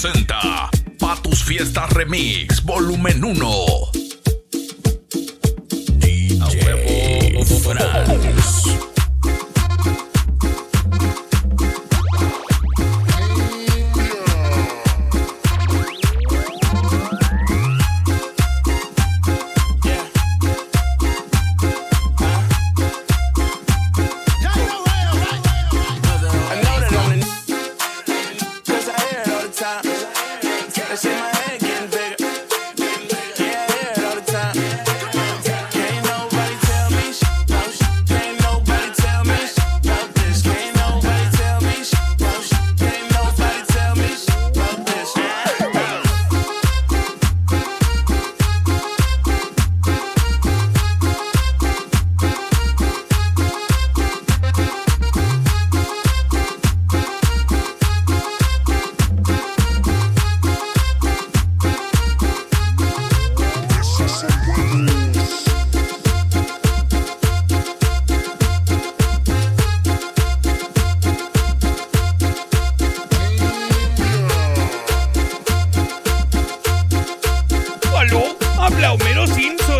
presenta Patus Fiestas Remix Volumen 1.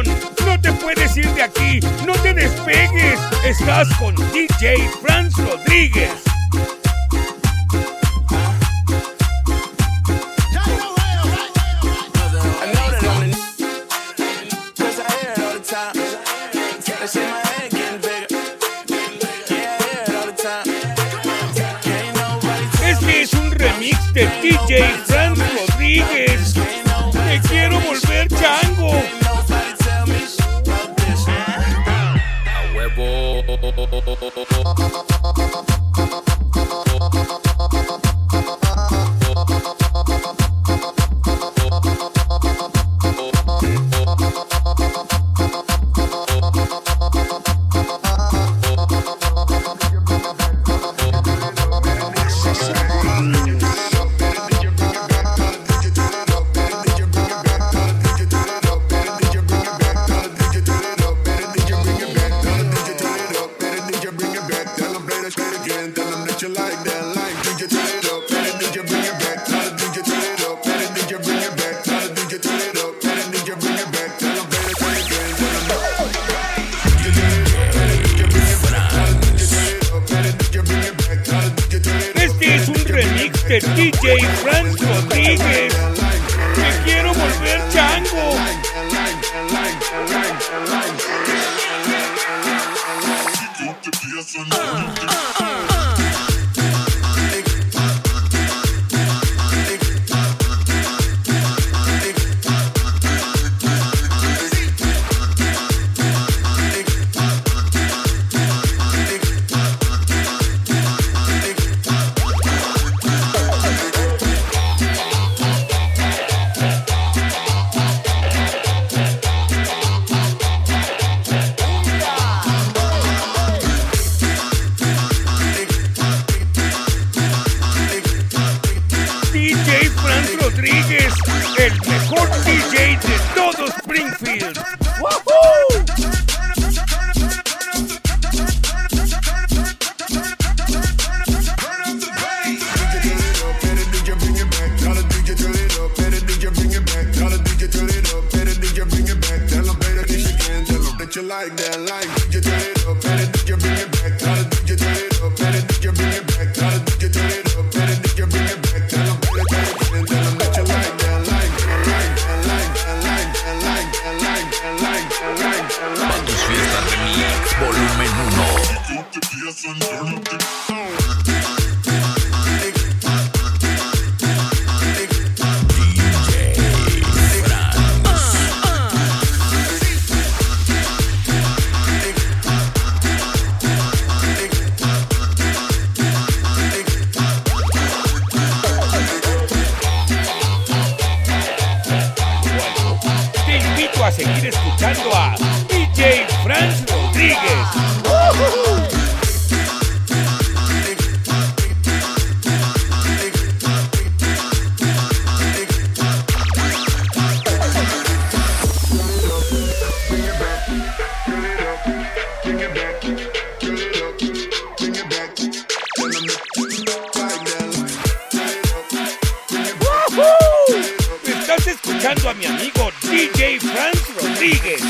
No te puedes ir de aquí, no te despegues. Estás con DJ Franz Rodríguez. Este es un remix de DJ Franz. Mr. DJ Franz Rodríguez. Me quiero volver chango. Uh. Rodríguez, el mejor DJ de todo Springfield. ¡Woohoo! like that, like you turn it up, you bring it back. Te invito a seguir escuchando a DJ Franz Rodríguez. Escuchando mi amigo DJ Franz Rodríguez.